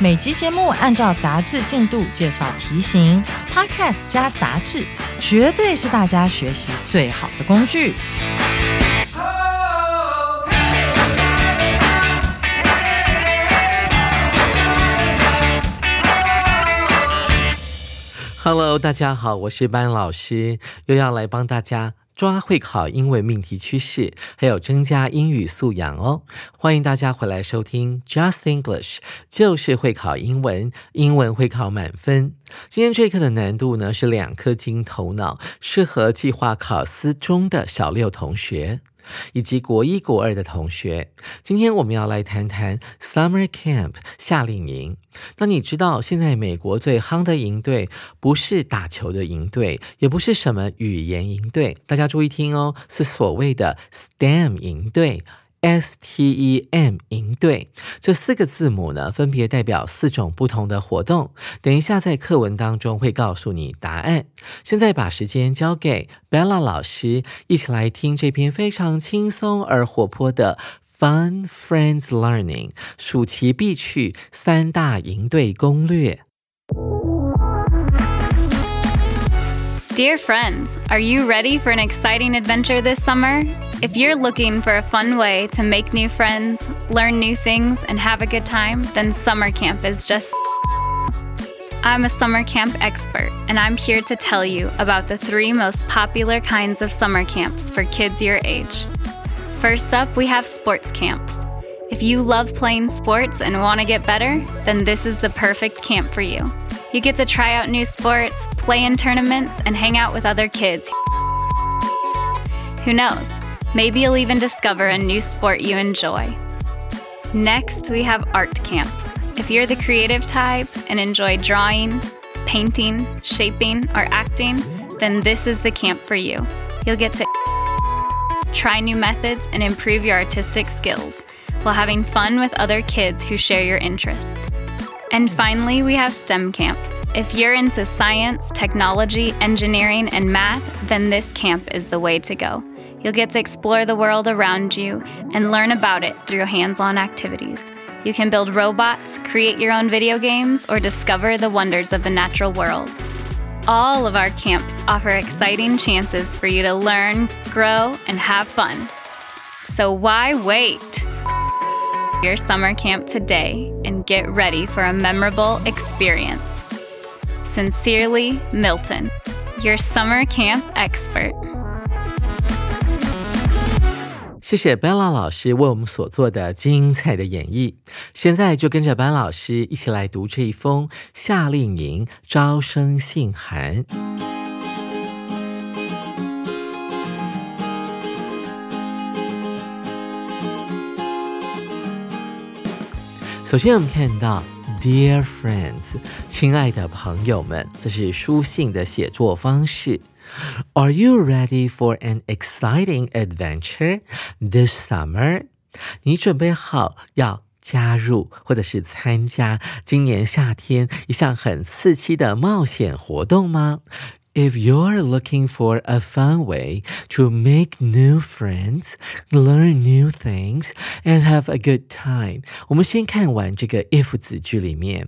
每集节目按照杂志进度介绍题型，Podcast 加杂志，绝对是大家学习最好的工具。Hello，大家好，我是班老师，又要来帮大家抓会考英文命题趋势，还有增加英语素养哦。欢迎大家回来收听 Just English，就是会考英文，英文会考满分。今天这一课的难度呢是两颗金头脑，适合计划考思中的小六同学。以及国一、国二的同学，今天我们要来谈谈 Summer Camp 夏令营。那你知道现在美国最夯的营队不是打球的营队，也不是什么语言营队，大家注意听哦，是所谓的 STEM 营队。STEM 营队这四个字母呢，分别代表四种不同的活动。等一下在课文当中会告诉你答案。现在把时间交给 Bella 老师，一起来听这篇非常轻松而活泼的 Fun Friends Learning 暑期必去三大营队攻略。Dear friends, are you ready for an exciting adventure this summer? If you're looking for a fun way to make new friends, learn new things, and have a good time, then summer camp is just. I'm a summer camp expert, and I'm here to tell you about the three most popular kinds of summer camps for kids your age. First up, we have sports camps. If you love playing sports and want to get better, then this is the perfect camp for you. You get to try out new sports, play in tournaments, and hang out with other kids. Who knows? Maybe you'll even discover a new sport you enjoy. Next, we have art camps. If you're the creative type and enjoy drawing, painting, shaping, or acting, then this is the camp for you. You'll get to try new methods and improve your artistic skills while having fun with other kids who share your interests. And finally, we have STEM camps. If you're into science, technology, engineering, and math, then this camp is the way to go. You'll get to explore the world around you and learn about it through hands on activities. You can build robots, create your own video games, or discover the wonders of the natural world. All of our camps offer exciting chances for you to learn, grow, and have fun. So why wait? Your summer camp today and get ready for a memorable experience. Sincerely, Milton, your summer camp expert. 谢谢班老师为我们所做的精彩的演绎。现在就跟着班老师一起来读这一封夏令营招生信函。 首先，我们看到 “Dear friends”，亲爱的朋友们，这是书信的写作方式。Are you ready for an exciting adventure this summer？你准备好要加入或者是参加今年夏天一项很刺激的冒险活动吗 ？If you're looking for a fun way to make new friends, learn new things, and have a good time，我们先看完这个 if 子句里面。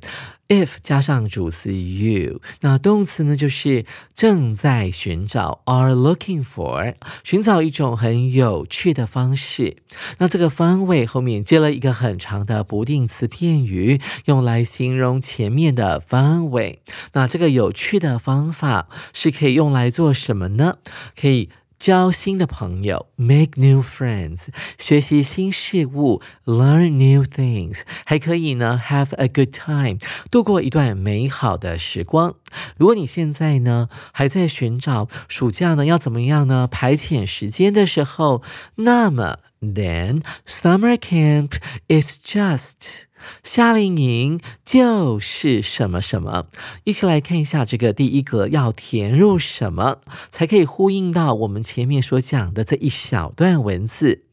If 加上主词 you，那动词呢就是正在寻找，are looking for，寻找一种很有趣的方式。那这个方位后面接了一个很长的不定词片语，用来形容前面的方位。那这个有趣的方法是可以用来做什么呢？可以。交新的朋友，make new friends，学习新事物，learn new things，还可以呢，have a good time，度过一段美好的时光。如果你现在呢还在寻找暑假呢要怎么样呢排遣时间的时候，那么 Then summer camp is just 夏令营就是什么什么。一起来看一下这个第一格要填入什么，才可以呼应到我们前面所讲的这一小段文字。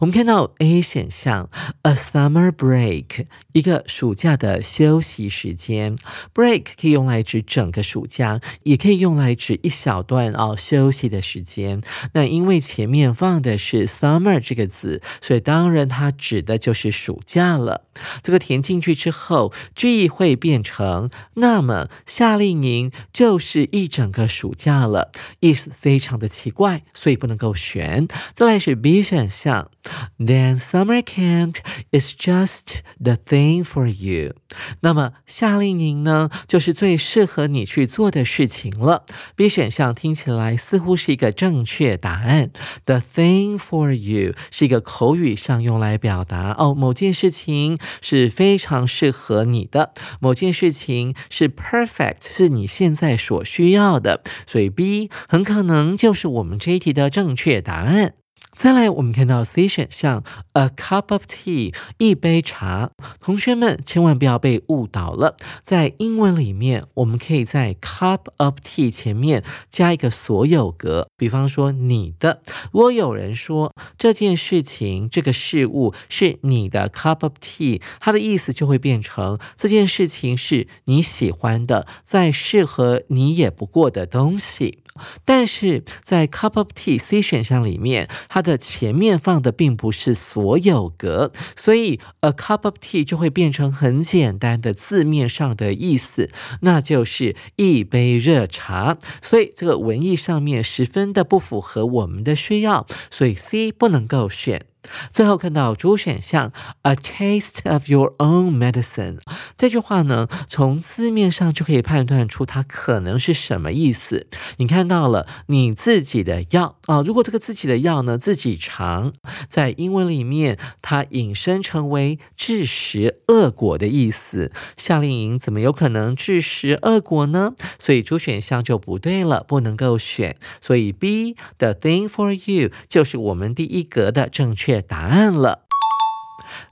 我们看到 A 选项，a summer break，一个暑假的休息时间。break 可以用来指整个暑假，也可以用来指一小段哦休息的时间。那因为前面放的是 summer 这个字，所以当然它指的就是暑假了。这个填进去之后，句意会变成那么夏令营就是一整个暑假了，意思非常的奇怪，所以不能够选。再来是 B 选项。Then summer camp is just the thing for you。那么夏令营呢，就是最适合你去做的事情了。B 选项听起来似乎是一个正确答案。The thing for you 是一个口语上用来表达哦，某件事情是非常适合你的，某件事情是 perfect，是你现在所需要的。所以 B 很可能就是我们这一题的正确答案。再来，我们看到 C 选项，a cup of tea，一杯茶。同学们千万不要被误导了，在英文里面，我们可以在 cup of tea 前面加一个所有格，比方说你的。如果有人说这件事情、这个事物是你的 cup of tea，它的意思就会变成这件事情是你喜欢的，再适合你也不过的东西。但是在 cup of tea C 选项里面，它的前面放的并不是所有格，所以 a cup of tea 就会变成很简单的字面上的意思，那就是一杯热茶。所以这个文意上面十分的不符合我们的需要，所以 C 不能够选。最后看到主选项，a taste of your own medicine 这句话呢，从字面上就可以判断出它可能是什么意思。你看到了你自己的药啊，如果这个自己的药呢自己尝，在英文里面它引申成为致食恶果的意思。夏令营怎么有可能致食恶果呢？所以主选项就不对了，不能够选。所以 B the thing for you 就是我们第一格的正确。答案了。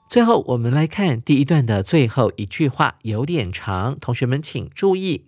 最后，我们来看第一段的最后一句话，有点长，同学们请注意。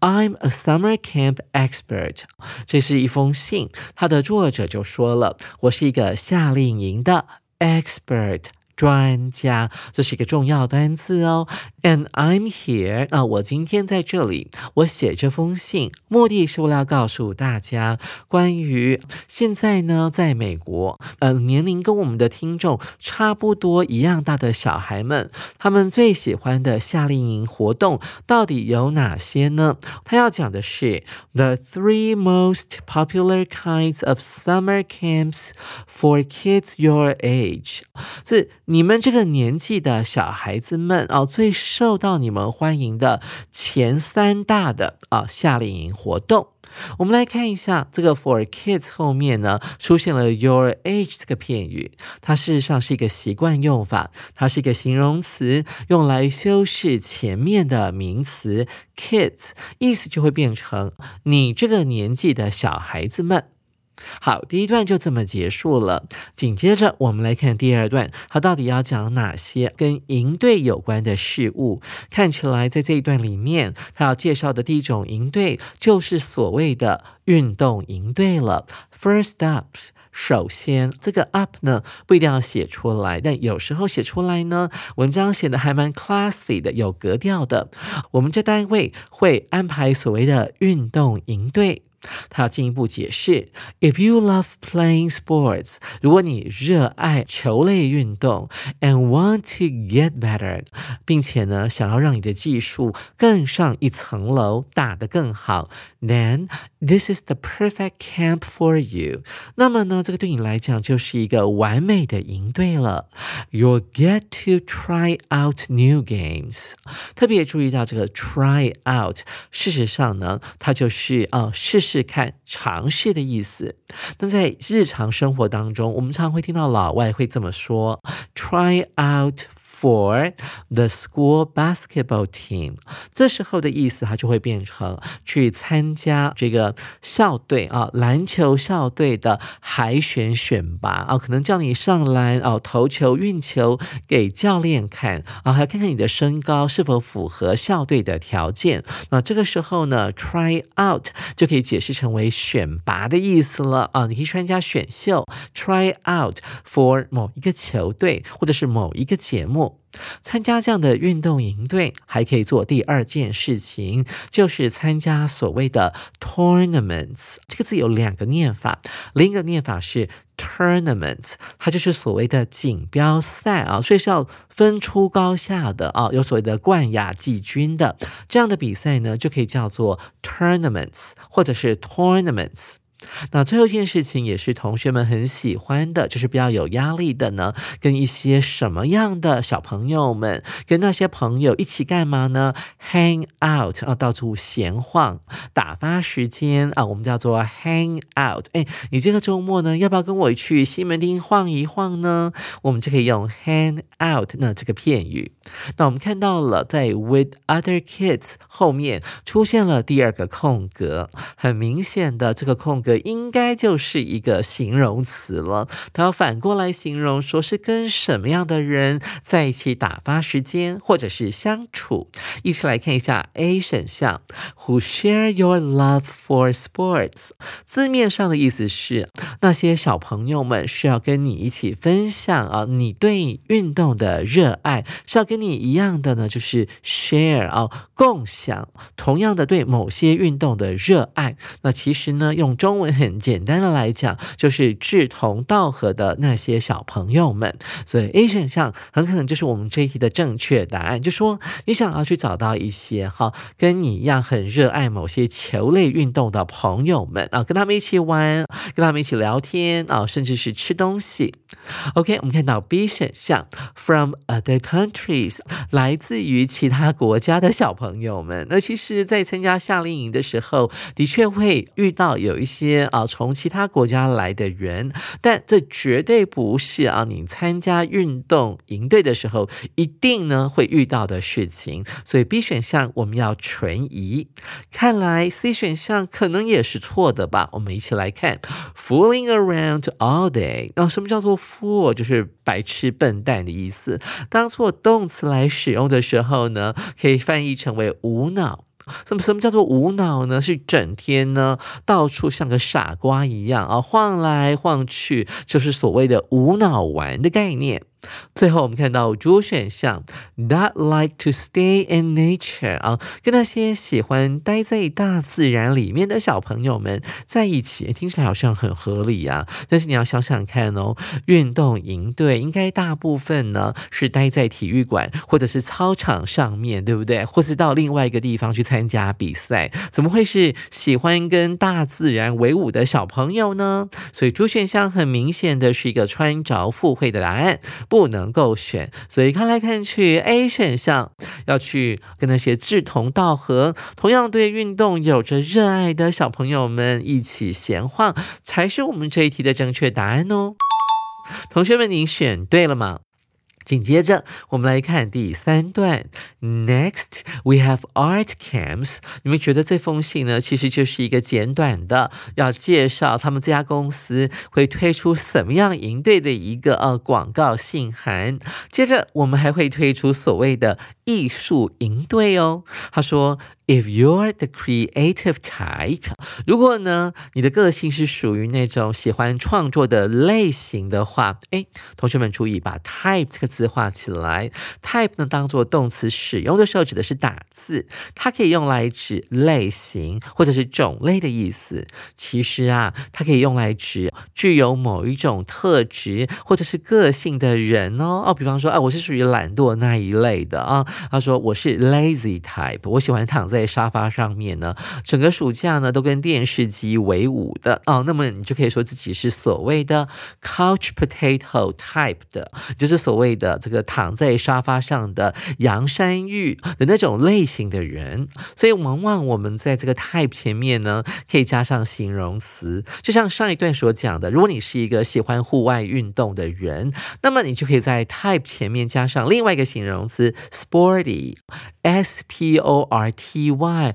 I'm a summer camp expert。这是一封信，它的作者就说了，我是一个夏令营的 expert。专家，这是一个重要单词哦。And I'm here 啊，我今天在这里，我写这封信，目的是为了要告诉大家，关于现在呢，在美国，呃，年龄跟我们的听众差不多一样大的小孩们，他们最喜欢的夏令营活动到底有哪些呢？他要讲的是 the three most popular kinds of summer camps for kids your age，是。你们这个年纪的小孩子们啊，最受到你们欢迎的前三大的啊夏令营活动，我们来看一下这个 for kids 后面呢出现了 your age 这个片语，它事实上是一个习惯用法，它是一个形容词，用来修饰前面的名词 kids，意思就会变成你这个年纪的小孩子们。好，第一段就这么结束了。紧接着，我们来看第二段，它到底要讲哪些跟营队有关的事物？看起来，在这一段里面，他要介绍的第一种营队就是所谓的运动营队了。First up，首先这个 up 呢不一定要写出来，但有时候写出来呢，文章写的还蛮 classy 的，有格调的。我们这单位会安排所谓的运动营队。他要进一步解释：If you love playing sports，如果你热爱球类运动，and want to get better，并且呢想要让你的技术更上一层楼，打得更好，then this is the perfect camp for you。那么呢，这个对你来讲就是一个完美的营队了。You'll get to try out new games。特别注意到这个 try out，事实上呢，它就是啊试试。看、尝试的意思。那在日常生活当中，我们常会听到老外会这么说：“try out。” For the school basketball team。这时候的意思，它就会变成去参加这个校队啊，篮球校队的海选选拔啊，可能叫你上篮哦，投球、运球给教练看啊，还要看看你的身高是否符合校队的条件。那这个时候呢，try out 就可以解释成为选拔的意思了啊，你可以参加选秀，try out for 某一个球队或者是某一个节目。参加这样的运动营队，还可以做第二件事情，就是参加所谓的 tournaments。这个字有两个念法，另一个念法是 tournaments，它就是所谓的锦标赛啊，所以是要分出高下的啊，有所谓的冠亚季军的这样的比赛呢，就可以叫做 tournaments，或者是 tournaments。那最后一件事情也是同学们很喜欢的，就是比较有压力的呢。跟一些什么样的小朋友们，跟那些朋友一起干嘛呢？Hang out 啊，到处闲晃，打发时间啊，我们叫做 hang out。哎，你这个周末呢，要不要跟我去西门町晃一晃呢？我们就可以用 hang out 那这个片语。那我们看到了，在 with other kids 后面出现了第二个空格，很明显的这个空格。应该就是一个形容词了，它要反过来形容，说是跟什么样的人在一起打发时间，或者是相处。一起来看一下 A 选项，Who share your love for sports？字面上的意思是那些小朋友们是要跟你一起分享啊，你对运动的热爱是要跟你一样的呢，就是 share 啊，共享同样的对某些运动的热爱。那其实呢，用中文。很简单的来讲，就是志同道合的那些小朋友们，所以 A 选项很可能就是我们这一题的正确答案。就说你想要去找到一些哈，跟你一样很热爱某些球类运动的朋友们啊，跟他们一起玩，跟他们一起聊天啊，甚至是吃东西。OK，我们看到 B 选项，from other countries，来自于其他国家的小朋友们。那其实，在参加夏令营的时候，的确会遇到有一些。啊，从其他国家来的人，但这绝对不是啊，你参加运动营队的时候一定呢会遇到的事情。所以 B 选项我们要存疑。看来 C 选项可能也是错的吧？我们一起来看，fooling around all day。那什么叫做 fool？就是白痴、笨蛋的意思。当做动词来使用的时候呢，可以翻译成为无脑。什么什么叫做无脑呢？是整天呢到处像个傻瓜一样啊，晃来晃去，就是所谓的无脑玩的概念。最后我们看到主选项，that like to stay in nature 啊，跟那些喜欢待在大自然里面的小朋友们在一起，听起来好像很合理呀。但是你要想想看哦，运动营队应该大部分呢是待在体育馆或者是操场上面对不对？或是到另外一个地方去参加比赛，怎么会是喜欢跟大自然为伍的小朋友呢？所以主选项很明显的是一个穿着附会的答案。不能够选，所以看来看去，A 选项要去跟那些志同道合、同样对运动有着热爱的小朋友们一起闲晃，才是我们这一题的正确答案哦。同学们，你选对了吗？紧接着，我们来看第三段。Next, we have art camps。你们觉得这封信呢，其实就是一个简短的，要介绍他们这家公司会推出什么样营队的一个呃广告信函。接着，我们还会推出所谓的艺术营队哦。他说。If you're the creative type，如果呢你的个性是属于那种喜欢创作的类型的话，哎，同学们注意把 type 这个字画起来。type 呢当做动词使用的时候指的是打字，它可以用来指类型或者是种类的意思。其实啊，它可以用来指具有某一种特质或者是个性的人哦。哦，比方说，啊，我是属于懒惰那一类的啊。他说我是 lazy type，我喜欢躺在。在沙发上面呢，整个暑假呢都跟电视机为伍的哦，那么你就可以说自己是所谓的 couch potato type 的，就是所谓的这个躺在沙发上的洋山芋的那种类型的人。所以往往我们在这个 type 前面呢，可以加上形容词，就像上一段所讲的，如果你是一个喜欢户外运动的人，那么你就可以在 type 前面加上另外一个形容词 sporty S P O R T Y，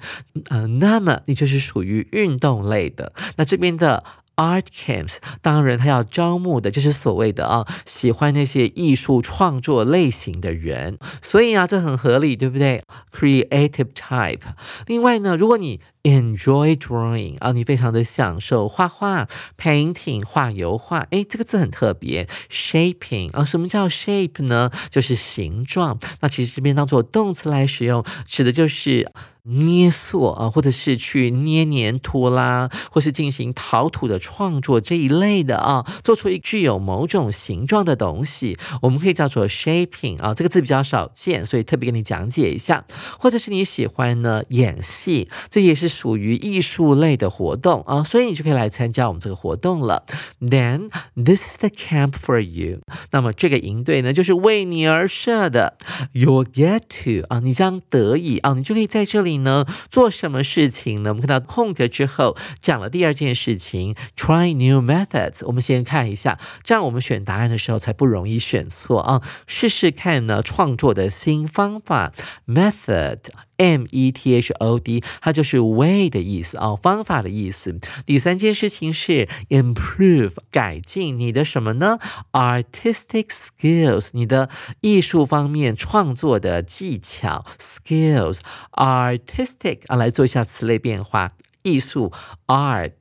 呃，那么你就是属于运动类的。那这边的。Art camps，当然他要招募的就是所谓的啊，喜欢那些艺术创作类型的人，所以啊，这很合理，对不对？Creative type。另外呢，如果你 enjoy drawing 啊，你非常的享受画画，painting 画油画，诶，这个字很特别，shaping 啊，什么叫 shape 呢？就是形状。那其实这边当做动词来使用，指的就是。捏塑啊，或者是去捏黏土啦，或是进行陶土的创作这一类的啊，做出一具有某种形状的东西，我们可以叫做 shaping 啊，这个字比较少见，所以特别跟你讲解一下。或者是你喜欢呢演戏，这也是属于艺术类的活动啊，所以你就可以来参加我们这个活动了。Then this is the camp for you。那么这个营队呢，就是为你而设的。You'll get to 啊，你将得以啊，你就可以在这里。呢？做什么事情呢？我们看到空格之后讲了第二件事情，try new methods。我们先看一下，这样我们选答案的时候才不容易选错啊！试试看呢，创作的新方法，method。M E T H O D，它就是 way 的意思哦，方法的意思。第三件事情是 improve，改进你的什么呢？Artistic skills，你的艺术方面创作的技巧。Skills，artistic 啊，来做一下词类变化，艺术，art，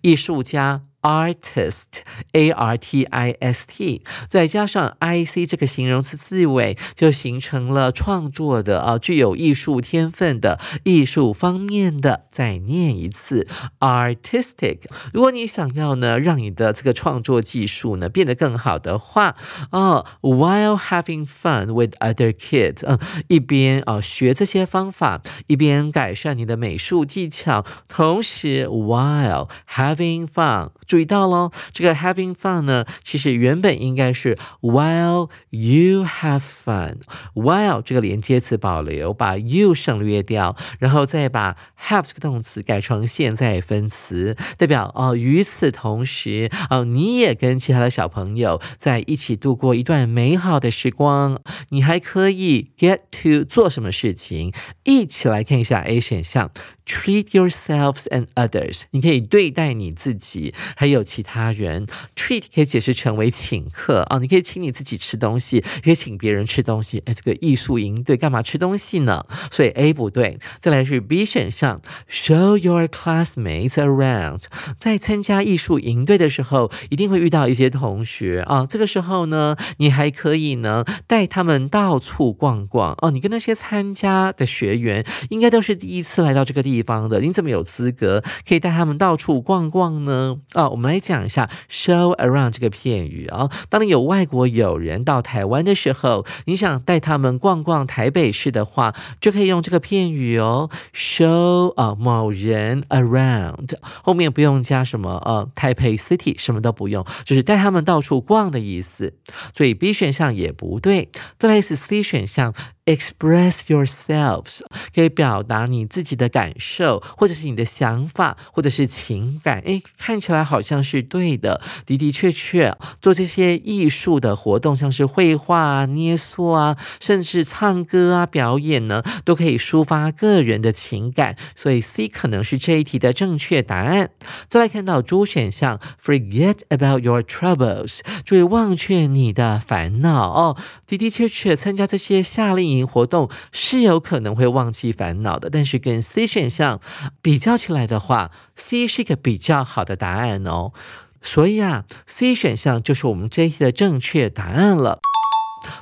艺术家。Artist, A R T I S T，再加上 I C 这个形容词字尾，就形成了创作的啊，具有艺术天分的艺术方面的。再念一次，artistic。如果你想要呢，让你的这个创作技术呢变得更好的话，啊，while having fun with other kids，嗯，一边啊学这些方法，一边改善你的美术技巧，同时 while having fun。注意到喽，这个 having fun 呢，其实原本应该是 while you have fun。while 这个连接词保留，把 you 省略掉，然后再把 have 这个动词改成现在分词，代表哦，与此同时哦，你也跟其他的小朋友在一起度过一段美好的时光。你还可以 get to 做什么事情？一起来看一下 A 选项。Treat yourselves and others，你可以对待你自己，还有其他人。Treat 可以解释成为请客啊，你可以请你自己吃东西，可以请别人吃东西。哎，这个艺术营队干嘛吃东西呢？所以 A 不对。再来是 B 选项，Show your classmates around。在参加艺术营队的时候，一定会遇到一些同学啊。这个时候呢，你还可以呢带他们到处逛逛哦。你跟那些参加的学员，应该都是第一次来到这个地方。地方的，你怎么有资格可以带他们到处逛逛呢？啊，我们来讲一下 show around 这个片语啊。当你有外国友人到台湾的时候，你想带他们逛逛台北市的话，就可以用这个片语哦，show 啊某人 around，后面不用加什么呃台北 city，什么都不用，就是带他们到处逛的意思。所以 B 选项也不对，再来是 C 选项。Express yourselves 可以表达你自己的感受，或者是你的想法，或者是情感。诶，看起来好像是对的，的的确确做这些艺术的活动，像是绘画啊、捏塑啊，甚至唱歌啊、表演呢，都可以抒发个人的情感。所以 C 可能是这一题的正确答案。再来看到 D 选项，Forget about your troubles，注意忘却你的烦恼哦。的的确确参加这些夏令营。活动是有可能会忘记烦恼的，但是跟 C 选项比较起来的话，C 是一个比较好的答案哦。所以啊，C 选项就是我们这一题的正确答案了。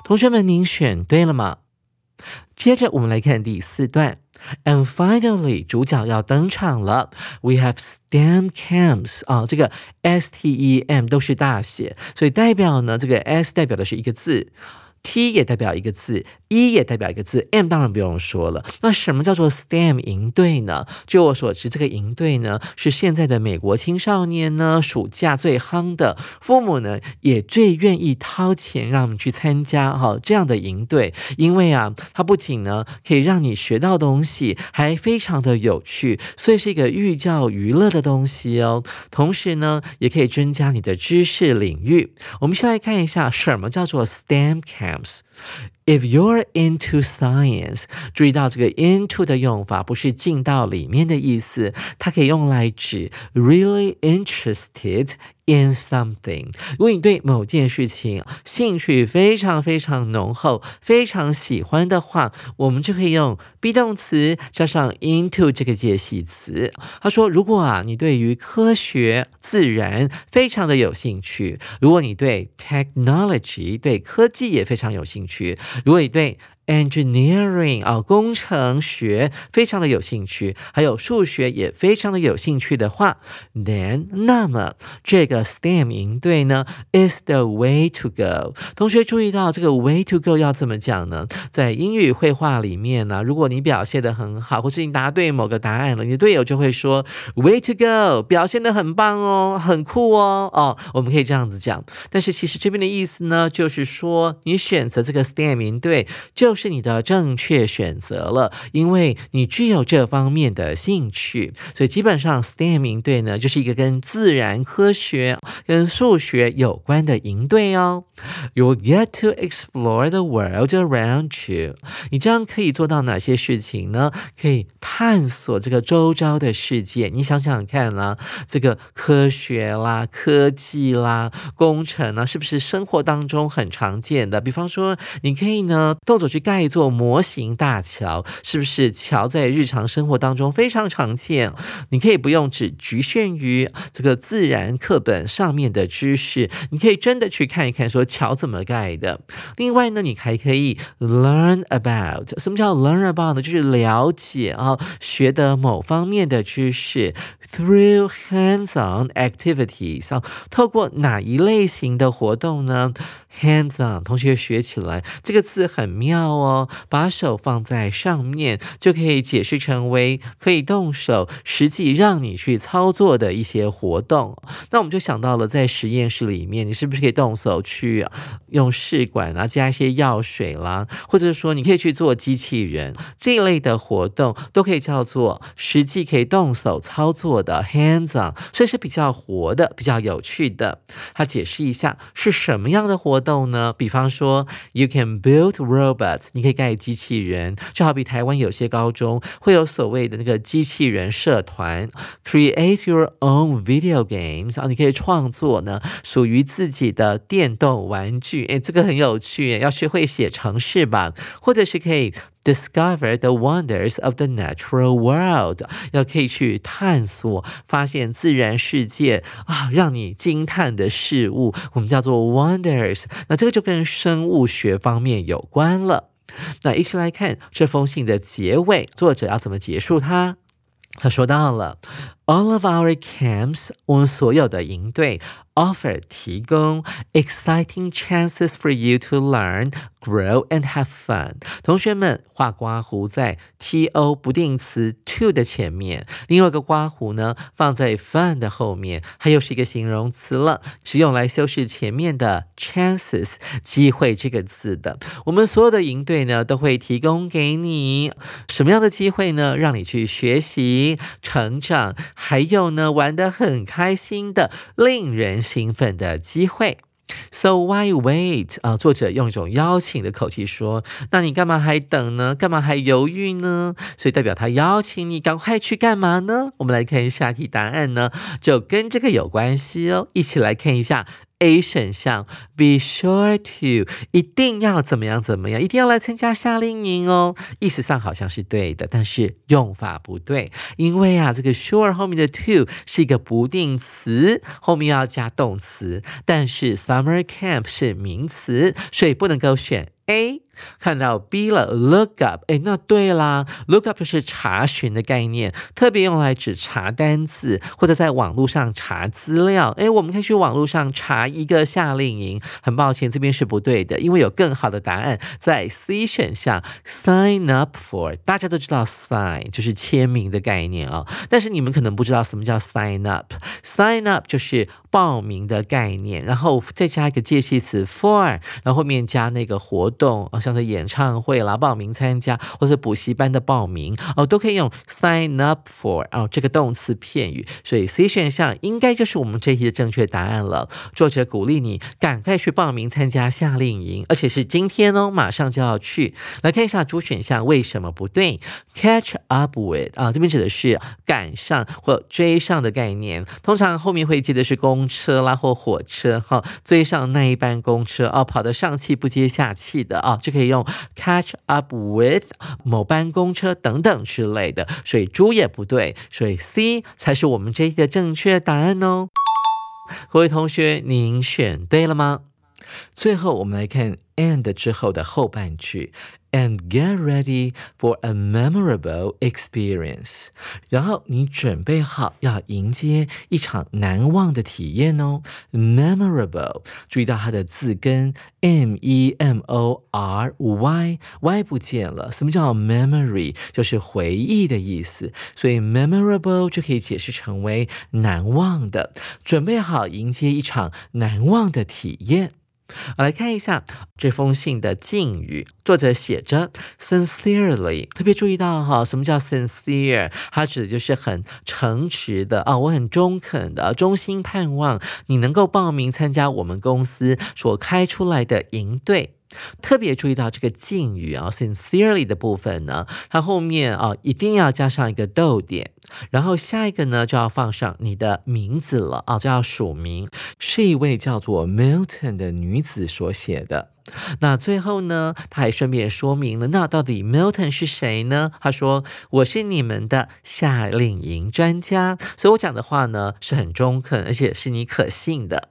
同学们，您选对了吗？接着我们来看第四段，And finally，主角要登场了。We have STEM camps 啊，这个 S T E M 都是大写，所以代表呢，这个 S 代表的是一个字。T 也代表一个字，E 也代表一个字，M 当然不用说了。那什么叫做 STEM 营队呢？据我所知，这个营队呢是现在的美国青少年呢暑假最夯的，父母呢也最愿意掏钱让我们去参加哈这样的营队，因为啊，它不仅呢可以让你学到东西，还非常的有趣，所以是一个寓教于乐的东西哦。同时呢，也可以增加你的知识领域。我们先来看一下什么叫做 STEM camp。programs. If you're into science，注意到这个 into 的用法不是进到里面的意思，它可以用来指 really interested。in something，如果你对某件事情兴趣非常非常浓厚，非常喜欢的话，我们就可以用 be 动词加上 into 这个介系词。他说，如果啊你对于科学自然非常的有兴趣，如果你对 technology 对科技也非常有兴趣，如果你对 Engineering 啊，工程学非常的有兴趣，还有数学也非常的有兴趣的话，then 那么这个 STEM 营队呢，is the way to go。同学注意到这个 way to go 要怎么讲呢？在英语绘画里面呢，如果你表现的很好，或是你答对某个答案了，你的队友就会说 way to go，表现的很棒哦，很酷哦，哦，我们可以这样子讲。但是其实这边的意思呢，就是说你选择这个 STEM 营队就。是你的正确选择了，因为你具有这方面的兴趣，所以基本上 STEM 营队呢，就是一个跟自然科学、跟数学有关的营队哦。You get to explore the world around you。你这样可以做到哪些事情呢？可以探索这个周遭的世界。你想想看啦，这个科学啦、科技啦、工程啊，是不是生活当中很常见的？比方说，你可以呢，动手去。盖一座模型大桥，是不是桥在日常生活当中非常常见？你可以不用只局限于这个自然课本上面的知识，你可以真的去看一看，说桥怎么盖的。另外呢，你还可以 learn about。什么叫 learn about 呢？就是了解啊，学的某方面的知识。Through hands-on activities，啊，透过哪一类型的活动呢？Hands-on，同学学起来这个字很妙哦，把手放在上面就可以解释成为可以动手，实际让你去操作的一些活动。那我们就想到了在实验室里面，你是不是可以动手去用试管啊加一些药水啦，或者说你可以去做机器人这一类的活动，都可以叫做实际可以动手操作的 hands-on，所以是比较活的、比较有趣的。他解释一下是什么样的活。动呢？比方说，you can build robots，你可以盖机器人，就好比台湾有些高中会有所谓的那个机器人社团，create your own video games 啊，你可以创作呢属于自己的电动玩具，诶，这个很有趣，要学会写程式吧，或者是可以。Discover the wonders of the natural world，要可以去探索、发现自然世界啊，让你惊叹的事物，我们叫做 wonders。那这个就跟生物学方面有关了。那一起来看这封信的结尾，作者要怎么结束它？他说到了，All of our camps，我们所有的营队。offer 提供 exciting chances for you to learn, grow and have fun。同学们画刮胡在 to 不定词 to 的前面，另外一个刮胡呢放在 fun 的后面，它又是一个形容词了，是用来修饰前面的 chances 机会这个字的。我们所有的营队呢都会提供给你什么样的机会呢？让你去学习、成长，还有呢玩得很开心的，令人。兴奋的机会，So why wait？啊，作者用一种邀请的口气说：“那你干嘛还等呢？干嘛还犹豫呢？”所以代表他邀请你赶快去干嘛呢？我们来看一下题答案呢，就跟这个有关系哦。一起来看一下。A 选项，Be sure to 一定要怎么样怎么样，一定要来参加夏令营哦。意思上好像是对的，但是用法不对，因为啊，这个 sure 后面的 to 是一个不定词，后面要加动词，但是 summer camp 是名词，所以不能够选。A，看到 B 了，look up，哎，那对啦，look up 是查询的概念，特别用来指查单词或者在网络上查资料。哎，我们可以去网络上查一个夏令营。很抱歉，这边是不对的，因为有更好的答案在 C 选项，sign up for。大家都知道 sign 就是签名的概念啊，但是你们可能不知道什么叫 sign up。sign up 就是报名的概念，然后再加一个介系词 for，然后后面加那个活。动啊，像是演唱会啦、报名参加或者补习班的报名哦，都可以用 sign up for 哦这个动词片语，所以 C 选项应该就是我们这一题的正确答案了。作者鼓励你赶快去报名参加夏令营，而且是今天哦，马上就要去。来看一下主选项为什么不对？Catch up with 啊，这边指的是赶上或追上的概念，通常后面会接的是公车啦或火车哈，追上那一班公车哦，跑得上气不接下气。的啊，就可以用 catch up with 某班公车等等之类的，所以猪也不对，所以 C 才是我们这一题的正确答案哦。各位同学，您选对了吗？最后我们来看 and 之后的后半句。And get ready for a memorable experience。然后你准备好要迎接一场难忘的体验哦。Memorable，注意到它的字根 m e m o r y，y 不见了。什么叫 memory？就是回忆的意思。所以 memorable 就可以解释成为难忘的。准备好迎接一场难忘的体验。我来看一下这封信的敬语，作者写着 sincerely，特别注意到哈，什么叫 sincere？它指的就是很诚实的啊，我很中肯的，衷心盼望你能够报名参加我们公司所开出来的营队。特别注意到这个敬语啊，sincerely 的部分呢，它后面啊一定要加上一个逗点，然后下一个呢就要放上你的名字了啊，就要署名，是一位叫做 Milton 的女子所写的。那最后呢，他还顺便说明了，那到底 Milton 是谁呢？他说：“我是你们的夏令营专家，所以我讲的话呢是很中肯，而且是你可信的。”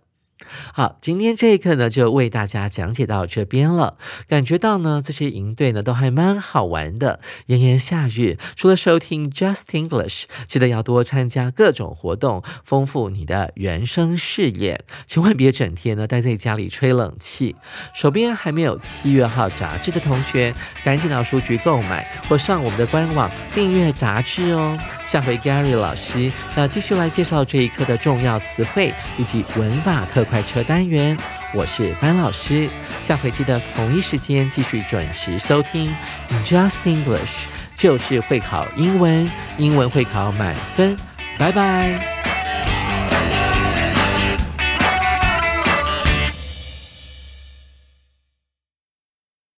好，今天这一课呢，就为大家讲解到这边了。感觉到呢，这些营队呢都还蛮好玩的。炎炎夏日，除了收听 Just English，记得要多参加各种活动，丰富你的人生视野。千万别整天呢待在家里吹冷气。手边还没有七月号杂志的同学，赶紧到书局购买，或上我们的官网订阅杂志哦。下回 Gary 老师那继续来介绍这一课的重要词汇以及文法特。快车单元，我是班老师，下回记得同一时间继续准时收听 Just English，就是会考英文，英文会考满分，拜拜。